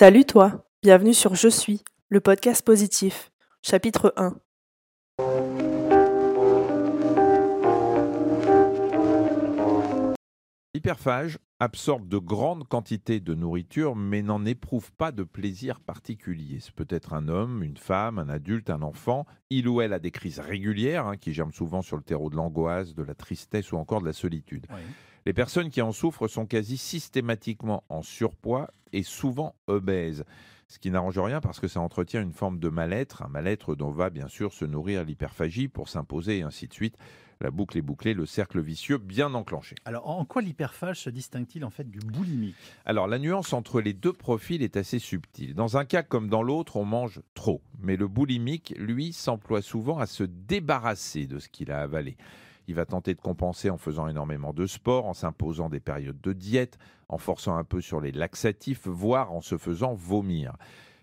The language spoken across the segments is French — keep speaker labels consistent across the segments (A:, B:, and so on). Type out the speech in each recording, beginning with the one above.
A: Salut toi, bienvenue sur Je suis, le podcast positif, chapitre 1.
B: L'hyperphage absorbe de grandes quantités de nourriture mais n'en éprouve pas de plaisir particulier. C'est peut-être un homme, une femme, un adulte, un enfant. Il ou elle a des crises régulières hein, qui germent souvent sur le terreau de l'angoisse, de la tristesse ou encore de la solitude. Les personnes qui en souffrent sont quasi systématiquement en surpoids et souvent obèses ce qui n'arrange rien parce que ça entretient une forme de mal-être, un mal-être dont va bien sûr se nourrir l'hyperphagie pour s'imposer et ainsi de suite. La boucle est bouclée, le cercle vicieux bien enclenché.
C: Alors en quoi l'hyperphage se distingue-t-il en fait du boulimique?
B: Alors la nuance entre les deux profils est assez subtile. Dans un cas comme dans l'autre, on mange trop, mais le boulimique, lui, s'emploie souvent à se débarrasser de ce qu'il a avalé. Il va tenter de compenser en faisant énormément de sport, en s'imposant des périodes de diète, en forçant un peu sur les laxatifs, voire en se faisant vomir.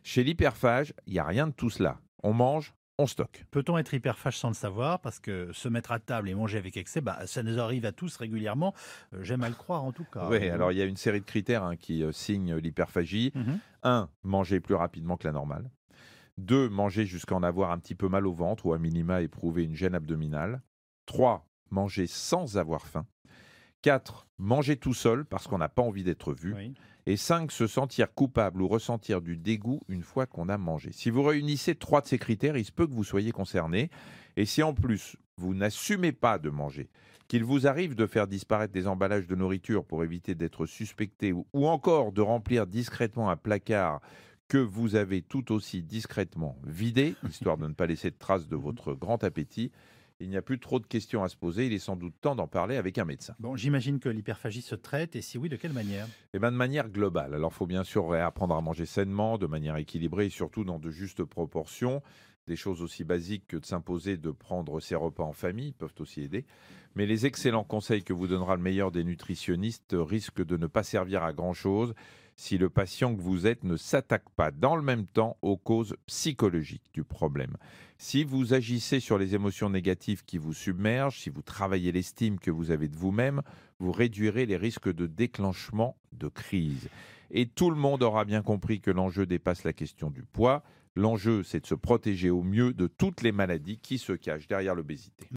B: Chez l'hyperphage, il n'y a rien de tout cela. On mange, on stocke.
C: Peut-on être hyperphage sans le savoir? Parce que se mettre à table et manger avec excès, bah, ça nous arrive à tous régulièrement. Euh, j'aime à le croire en tout cas.
B: Oui, alors il y a une série de critères hein, qui euh, signent l'hyperphagie. Mhm. Un, manger plus rapidement que la normale. Deux, manger jusqu'à en avoir un petit peu mal au ventre ou à minima éprouver une gêne abdominale. Trois, manger sans avoir faim. 4. Manger tout seul parce qu'on n'a pas envie d'être vu. Et 5. Se sentir coupable ou ressentir du dégoût une fois qu'on a mangé. Si vous réunissez trois de ces critères, il se peut que vous soyez concerné. Et si en plus vous n'assumez pas de manger, qu'il vous arrive de faire disparaître des emballages de nourriture pour éviter d'être suspecté ou, ou encore de remplir discrètement un placard que vous avez tout aussi discrètement vidé, histoire de ne pas laisser de traces de votre grand appétit, il n'y a plus trop de questions à se poser. Il est sans doute temps d'en parler avec un médecin.
C: Bon, j'imagine que l'hyperphagie se traite, et si oui, de quelle manière?
B: Eh bien, de manière globale. Alors, il faut bien sûr apprendre à manger sainement, de manière équilibrée et surtout dans de justes proportions. Des choses aussi basiques que de s'imposer de prendre ses repas en famille peuvent aussi aider. Mais les excellents conseils que vous donnera le meilleur des nutritionnistes risquent de ne pas servir à grand-chose si le patient que vous êtes ne s'attaque pas dans le même temps aux causes psychologiques du problème. Si vous agissez sur les émotions négatives qui vous submergent, si vous travaillez l'estime que vous avez de vous-même, vous réduirez les risques de déclenchement de crise. Et tout le monde aura bien compris que l'enjeu dépasse la question du poids. L'enjeu, c'est de se protéger au mieux de toutes les maladies qui se cachent derrière l'obésité.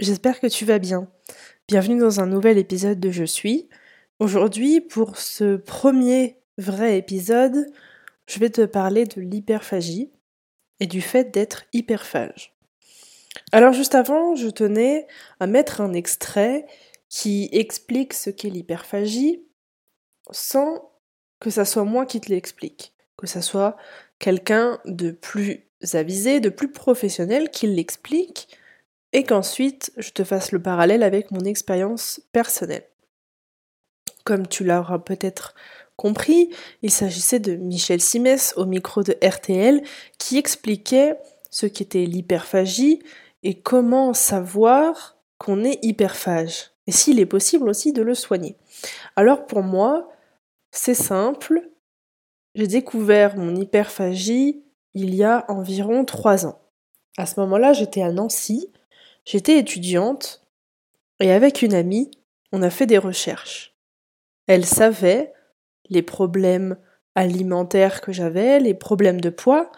A: J'espère que tu vas bien. Bienvenue dans un nouvel épisode de Je suis. Aujourd'hui, pour ce premier vrai épisode, je vais te parler de l'hyperphagie et du fait d'être hyperphage. Alors juste avant, je tenais à mettre un extrait qui explique ce qu'est l'hyperphagie sans que ça soit moi qui te l'explique, que ça soit quelqu'un de plus avisé, de plus professionnel qui l'explique et qu'ensuite je te fasse le parallèle avec mon expérience personnelle. Comme tu l'auras peut-être compris, il s'agissait de Michel Simès au micro de RTL qui expliquait ce qu'était l'hyperphagie et comment savoir qu'on est hyperphage et s'il est possible aussi de le soigner. Alors pour moi, c'est simple, j'ai découvert mon hyperphagie il y a environ trois ans. À ce moment-là, j'étais à Nancy, j'étais étudiante et avec une amie, on a fait des recherches. Elle savait les problèmes alimentaires que j'avais, les problèmes de poids,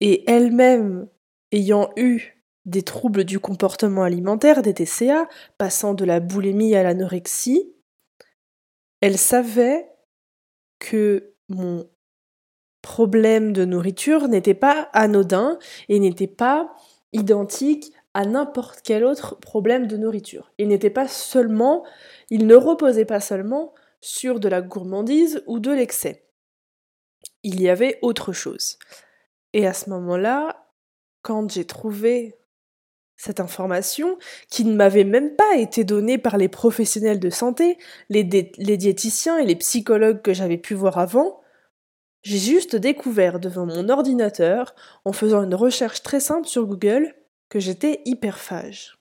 A: et elle-même ayant eu des troubles du comportement alimentaire, des TCA, passant de la boulimie à l'anorexie, elle savait que mon problème de nourriture n'était pas anodin et n'était pas identique à n'importe quel autre problème de nourriture. Il n'était pas seulement, il ne reposait pas seulement sur de la gourmandise ou de l'excès. Il y avait autre chose. Et à ce moment-là, quand j'ai trouvé cette information, qui ne m'avait même pas été donnée par les professionnels de santé, les, les diététiciens et les psychologues que j'avais pu voir avant, j'ai juste découvert devant mon ordinateur, en faisant une recherche très simple sur Google, que j'étais hyperphage.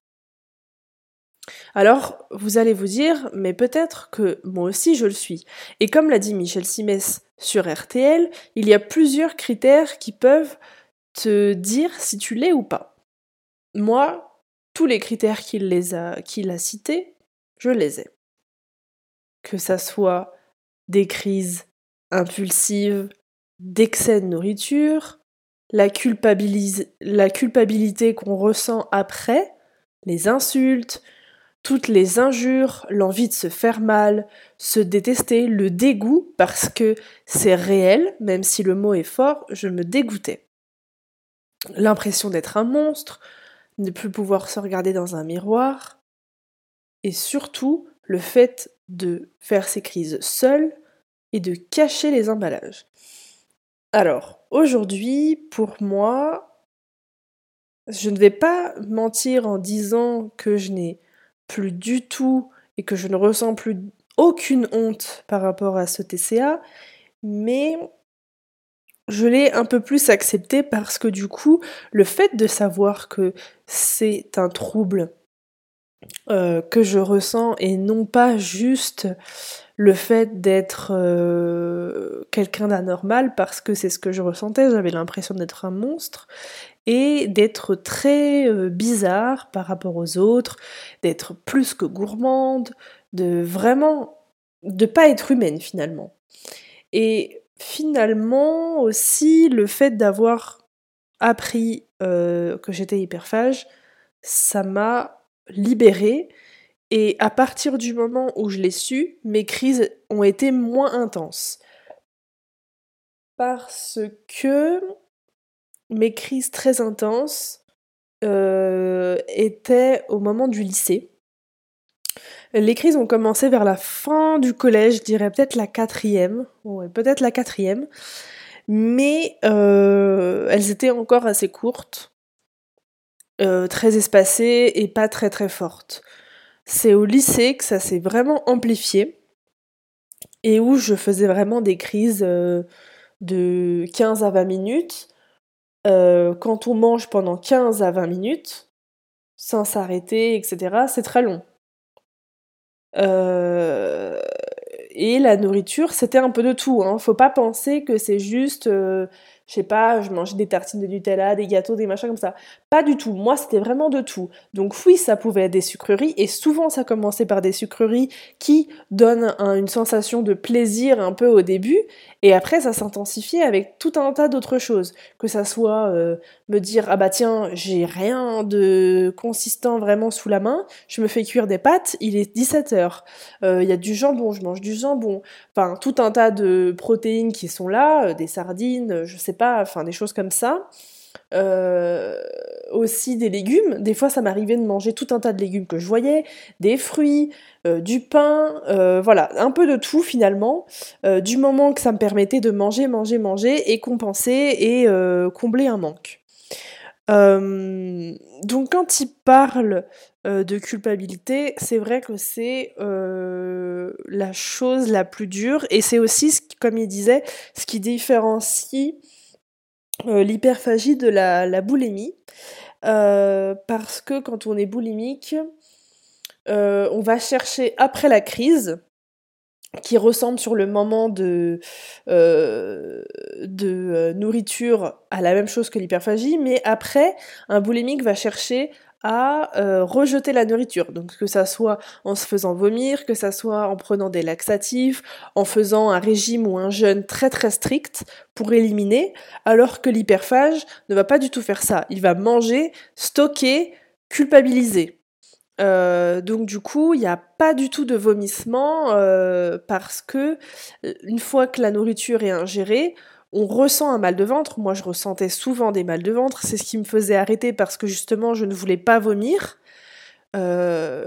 A: Alors, vous allez vous dire, mais peut-être que moi aussi je le suis. Et comme l'a dit Michel Simès sur RTL, il y a plusieurs critères qui peuvent te dire si tu l'es ou pas. Moi, tous les critères qu'il a, cités, je les ai. Que ça soit des crises impulsive d'excès de nourriture, la culpabilité qu'on ressent après, les insultes, toutes les injures, l'envie de se faire mal, se détester, le dégoût, parce que c'est réel, même si le mot est fort, je me dégoûtais. L'impression d'être un monstre, ne plus pouvoir se regarder dans un miroir, et surtout le fait de faire ces crises seul et de cacher les emballages. Alors, aujourd'hui, pour moi, je ne vais pas mentir en disant que je n'ai plus du tout et que je ne ressens plus aucune honte par rapport à ce TCA, mais je l'ai un peu plus accepté parce que du coup, le fait de savoir que c'est un trouble euh, que je ressens et non pas juste le fait d'être euh, quelqu'un d'anormal parce que c'est ce que je ressentais, j'avais l'impression d'être un monstre et d'être très euh, bizarre par rapport aux autres, d'être plus que gourmande, de vraiment de pas être humaine finalement. Et finalement aussi le fait d'avoir appris euh, que j'étais hyperphage, ça m'a libérée et à partir du moment où je l'ai su, mes crises ont été moins intenses. Parce que mes crises très intenses euh, étaient au moment du lycée. Les crises ont commencé vers la fin du collège, je dirais peut-être la quatrième, ouais, peut-être la quatrième, mais euh, elles étaient encore assez courtes, euh, très espacées et pas très très fortes. C'est au lycée que ça s'est vraiment amplifié et où je faisais vraiment des crises de 15 à 20 minutes euh, quand on mange pendant 15 à 20 minutes, sans s'arrêter, etc., c'est très long. Euh, et la nourriture, c'était un peu de tout. Hein. Faut pas penser que c'est juste euh, je sais pas, je mangeais des tartines de Nutella, des gâteaux, des machins comme ça. Pas du tout. Moi, c'était vraiment de tout. Donc oui, ça pouvait être des sucreries, et souvent ça commençait par des sucreries qui donnent une sensation de plaisir un peu au début, et après ça s'intensifiait avec tout un tas d'autres choses. Que ça soit euh, me dire ah bah tiens, j'ai rien de consistant vraiment sous la main, je me fais cuire des pâtes, il est 17h. Euh, il y a du jambon, je mange du jambon. Enfin, tout un tas de protéines qui sont là, euh, des sardines, je sais pas, enfin des choses comme ça. Euh, aussi des légumes. Des fois, ça m'arrivait de manger tout un tas de légumes que je voyais, des fruits, euh, du pain, euh, voilà, un peu de tout finalement, du moment que ça me permettait de manger, manger, manger et compenser et combler un manque. donc quand il parle de culpabilité, c'est vrai que c'est la chose la plus dure et c'est aussi, comme il disait, ce qui différencie l'hyperphagie de la, boulimie. Euh, parce que quand on est boulimique, euh, on va chercher après la crise, qui ressemble sur le moment de, de nourriture à la même chose que l'hyperphagie, mais après, un boulimique va chercher à euh, rejeter la nourriture. Donc que ça soit en se faisant vomir, que ça soit en prenant des laxatifs, en faisant un régime ou un jeûne très très strict pour éliminer, alors que l'hyperphage ne va pas du tout faire ça. Il va manger, stocker, culpabiliser. Euh, donc du coup, il n'y a pas du tout de vomissement euh, parce que une fois que la nourriture est ingérée, on ressent un mal de ventre. Moi, je ressentais souvent des mal de ventre. C'est ce qui me faisait arrêter parce que justement, je ne voulais pas vomir. Euh,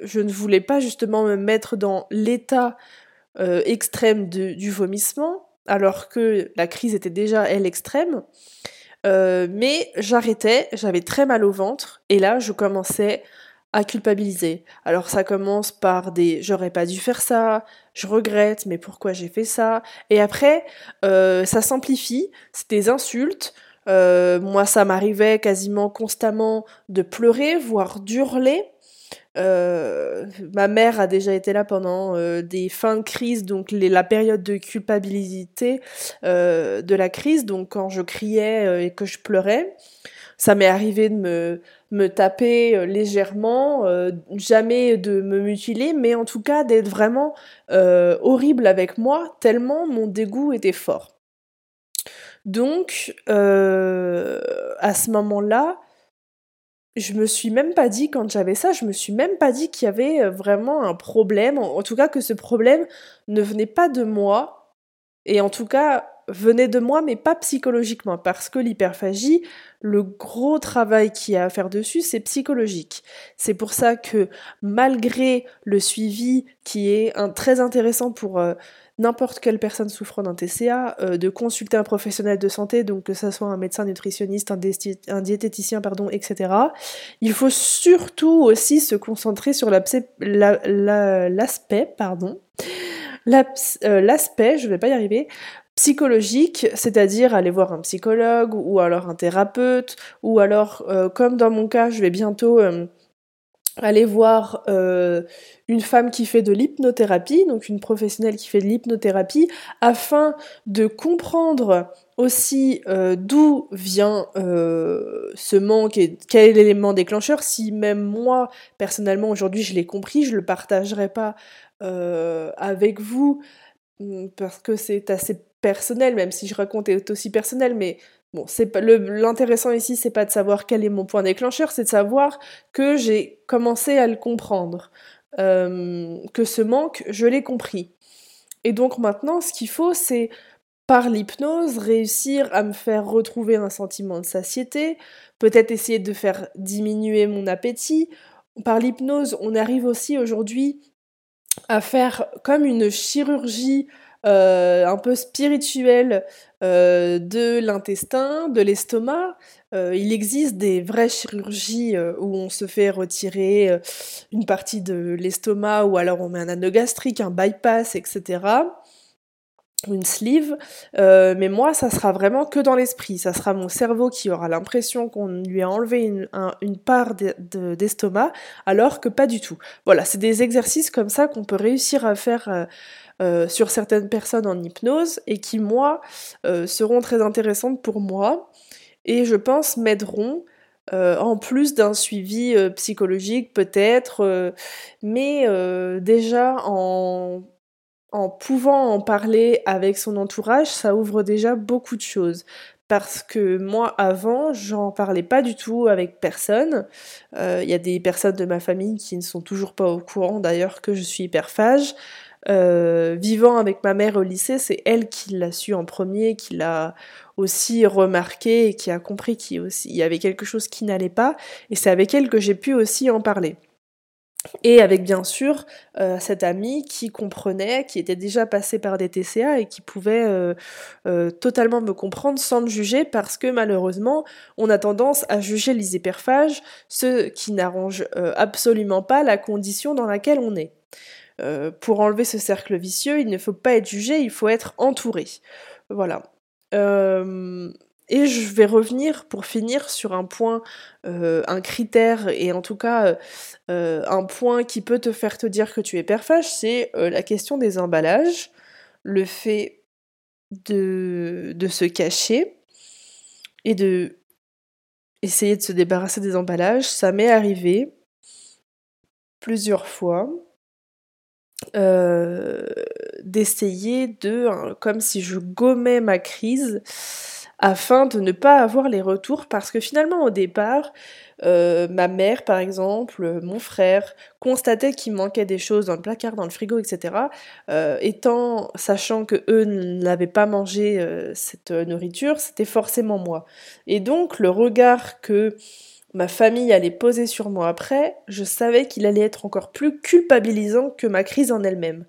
A: je ne voulais pas justement me mettre dans l'état euh, extrême du vomissement, alors que la crise était déjà, elle, extrême. Euh, mais j'arrêtais, j'avais très mal au ventre, et là, je commençais à culpabiliser. Alors ça commence par des j'aurais pas dû faire ça, je regrette, mais pourquoi j'ai fait ça? Et après, euh, ça s'amplifie, c'est des insultes. Euh, moi, ça m'arrivait quasiment constamment de pleurer, voire d'hurler. ma mère a déjà été là pendant des fins de crise, donc la période de culpabilité de la crise, donc quand je criais et que je pleurais. Ça m'est arrivé de me, me taper légèrement, jamais de me mutiler, mais en tout cas d'être vraiment horrible avec moi, tellement mon dégoût était fort. Donc, à ce moment-là, je me suis même pas dit, quand j'avais ça, je me suis même pas dit qu'il y avait euh, vraiment un problème, en, tout cas que ce problème ne venait pas de moi, et en tout cas venait de moi, mais pas psychologiquement, parce que l'hyperphagie, le gros travail qu'il y a à faire dessus, c'est psychologique. C'est pour ça que malgré le suivi qui est très intéressant pour euh, n'importe quelle personne souffrant d'un TCA, euh, de consulter un professionnel de santé, donc que ce soit un médecin nutritionniste, un, diététicien, pardon, etc. Il faut surtout aussi se concentrer sur l'aspect, pardon, euh, l'aspect, je vais pas y arriver, psychologique, c'est-à-dire aller voir un psychologue ou alors un thérapeute, ou alors, euh, comme dans mon cas, je vais bientôt aller voir euh, une femme qui fait de l'hypnothérapie, donc une professionnelle qui fait de l'hypnothérapie, afin de comprendre aussi euh, d'où vient euh, ce manque et quel est l'élément déclencheur. Si même moi, personnellement, aujourd'hui, je l'ai compris, je le partagerai pas avec vous parce que c'est assez personnel, même si je raconte est aussi personnel, mais Bon, c'est l'intéressant ici, c'est pas de savoir quel est mon point déclencheur, c'est de savoir que j'ai commencé à le comprendre, euh, que ce manque, je l'ai compris. Et donc maintenant, ce qu'il faut, c'est par l'hypnose réussir à me faire retrouver un sentiment de satiété, peut-être essayer de faire diminuer mon appétit. Par l'hypnose, on arrive aussi aujourd'hui à faire comme une chirurgie euh, un peu spirituelle euh, de l'intestin, de l'estomac. Euh, il existe des vraies chirurgies où on se fait retirer une partie de l'estomac ou alors on met un anneau gastrique, un bypass, etc une sleeve, mais moi ça sera vraiment que dans l'esprit, ça sera mon cerveau qui aura l'impression qu'on lui a enlevé une, part d'estomac, alors que pas du tout. Voilà, c'est des exercices comme ça qu'on peut réussir à faire euh, sur certaines personnes en hypnose et qui, moi, euh, seront très intéressantes pour moi et je pense m'aideront euh, en plus d'un suivi psychologique peut-être, mais déjà en, en pouvant en parler avec son entourage, ça ouvre déjà beaucoup de choses parce que moi avant j'en parlais pas du tout avec personne. Il y a des personnes de ma famille qui ne sont toujours pas au courant d'ailleurs que je suis hyperphage. Euh, vivant avec ma mère au lycée, c'est elle qui l'a su en premier, qui l'a aussi remarqué et qui a compris qu'il y avait quelque chose qui n'allait pas. Et c'est avec elle que j'ai pu aussi en parler. Et avec bien sûr euh, cette amie qui comprenait, qui était déjà passée par des TCA et qui pouvait euh, totalement me comprendre sans me juger parce que malheureusement on a tendance à juger les hyperphages, ce qui n'arrange absolument pas la condition dans laquelle on est. Euh, pour enlever ce cercle vicieux, il ne faut pas être jugé, il faut être entouré. Voilà. Euh, et je vais revenir pour finir sur un point, euh, un critère et en tout cas un point qui peut te faire te dire que tu es perfage, c'est la question des emballages, le fait de, se cacher et de essayer de se débarrasser des emballages. Ça m'est arrivé plusieurs fois euh, d'essayer de, comme si je gommais ma crise, afin de ne pas avoir les retours, parce que finalement au départ, euh, ma mère par exemple, mon frère, constataient qu'il manquait des choses dans le placard, dans le frigo, etc. Euh, étant, sachant que eux n'avaient pas mangé cette nourriture, c'était forcément moi. Et donc le regard que ma famille allait poser sur moi après, je savais qu'il allait être encore plus culpabilisant que ma crise en elle-même.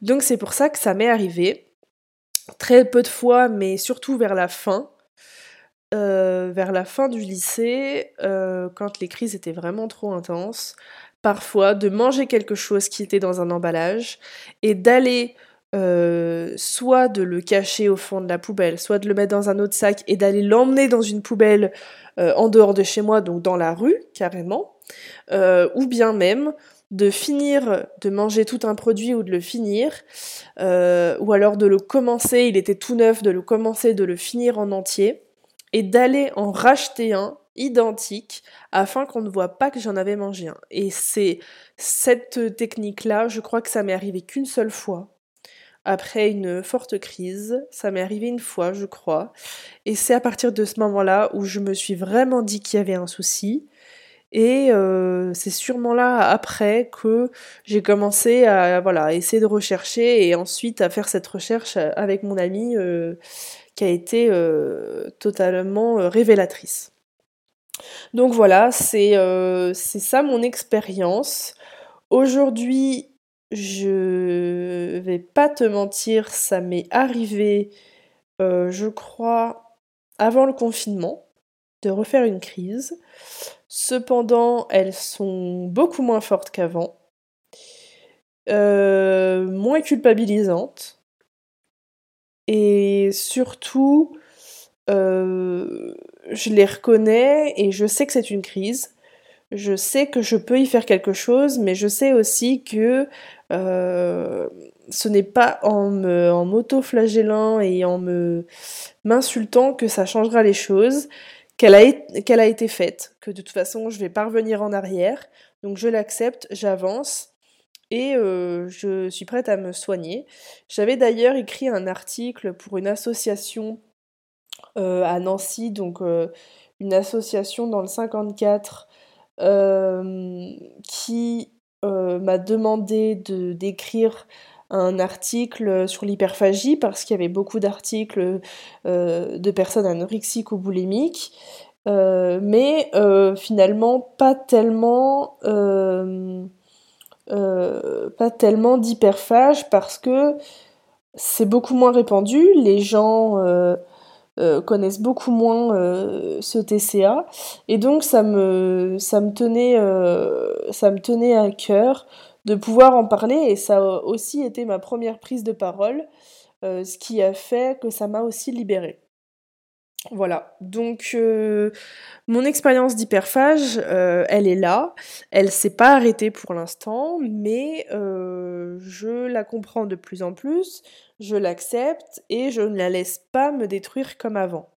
A: Donc c'est pour ça que ça m'est arrivé, très peu de fois, mais surtout vers la fin, euh, vers la fin du lycée, euh, quand les crises étaient vraiment trop intenses, parfois de manger quelque chose qui était dans un emballage et d'aller euh, soit de le cacher au fond de la poubelle, soit de le mettre dans un autre sac et d'aller l'emmener dans une poubelle en dehors de chez moi, donc dans la rue, carrément. ou bien même de finir de manger tout un produit ou de le finir, ou alors de le commencer, il était tout neuf, de le commencer, de le finir en entier, et d'aller en racheter un identique afin qu'on ne voit pas que j'en avais mangé un. Et c'est cette technique-là, je crois que ça m'est arrivé qu'une seule fois. Après une forte crise, ça m'est arrivé une fois, je crois. Et c'est à partir de ce moment-là où je me suis vraiment dit qu'il y avait un souci. Et euh, c'est sûrement là après que j'ai commencé à voilà essayer de rechercher et ensuite à faire cette recherche avec mon ami euh, qui a été euh, totalement révélatrice. Donc voilà, c'est ça mon expérience. Aujourd'hui, je vais pas te mentir, ça m'est arrivé, je crois, avant le confinement, de refaire une crise. Cependant, elles sont beaucoup moins fortes qu'avant, euh, moins culpabilisantes, et surtout, euh, je les reconnais et je sais que c'est une crise. Je sais que je peux y faire quelque chose, mais je sais aussi que euh, ce n'est pas en, en m'auto-flagellant et en me m'insultant que ça changera les choses qu'elle a, a été faite, que de toute façon je vais pas revenir en arrière, donc je l'accepte, j'avance et euh, je suis prête à me soigner. J'avais d'ailleurs écrit un article pour une association euh, à Nancy, donc euh, une association dans le 54 qui m'a demandé de d'écrire un article sur l'hyperphagie parce qu'il y avait beaucoup d'articles de personnes anorexiques ou boulimiques, mais finalement pas tellement pas tellement d'hyperphage parce que c'est beaucoup moins répandu, les gens connaissent beaucoup moins ce TCA et donc ça me ça me tenait ça me tenait à cœur de pouvoir en parler et ça a aussi été ma première prise de parole, euh, ce qui a fait que ça m'a aussi libérée. Voilà, donc euh, mon expérience d'hyperphage, euh, elle est là, elle s'est pas arrêtée pour l'instant, mais je la comprends de plus en plus, je l'accepte et je ne la laisse pas me détruire comme avant.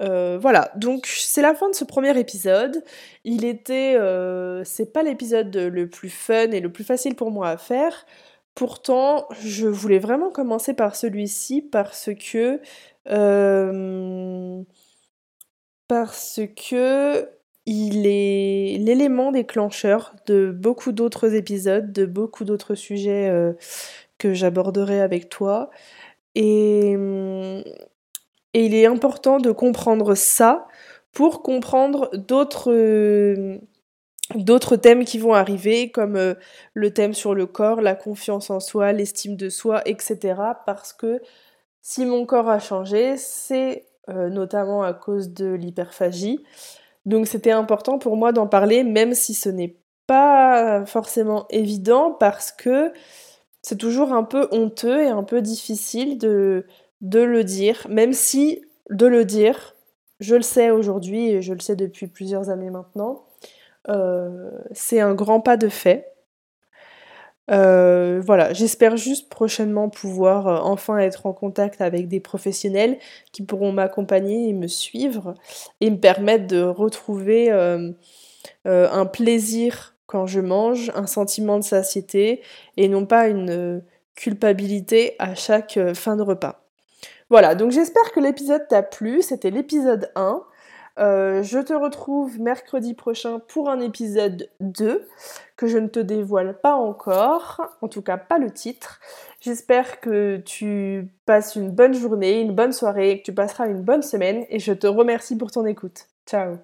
A: Euh, voilà, donc c'est la fin de ce premier épisode. Il était, euh, c'est pas l'épisode le plus fun et le plus facile pour moi à faire. Pourtant, je voulais vraiment commencer par celui-ci parce que euh, parce que il est l'élément déclencheur de beaucoup d'autres épisodes, de beaucoup d'autres sujets que j'aborderai avec toi. Et il est important de comprendre ça pour comprendre d'autres euh, d'autres thèmes qui vont arriver, comme euh, le thème sur le corps, la confiance en soi, l'estime de soi, etc. Parce que si mon corps a changé, c'est euh, notamment à cause de l'hyperphagie. Donc c'était important pour moi d'en parler, même si ce n'est pas forcément évident, parce que c'est toujours un peu honteux et un peu difficile de le dire, même si de le dire, je le sais aujourd'hui et je le sais depuis plusieurs années maintenant, c'est un grand pas de fait. Euh, voilà, j'espère juste prochainement pouvoir euh, enfin être en contact avec des professionnels qui pourront m'accompagner et me suivre et me permettre de retrouver un plaisir quand je mange, un sentiment de satiété et non pas une culpabilité à chaque fin de repas. Voilà, donc j'espère que l'épisode t'a plu. C'était l'épisode 1. Euh, je te retrouve mercredi prochain pour un épisode 2 que je ne te dévoile pas encore, en tout cas pas le titre. J'espère que tu passes une bonne journée, une bonne soirée, que tu passeras une bonne semaine et je te remercie pour ton écoute. Ciao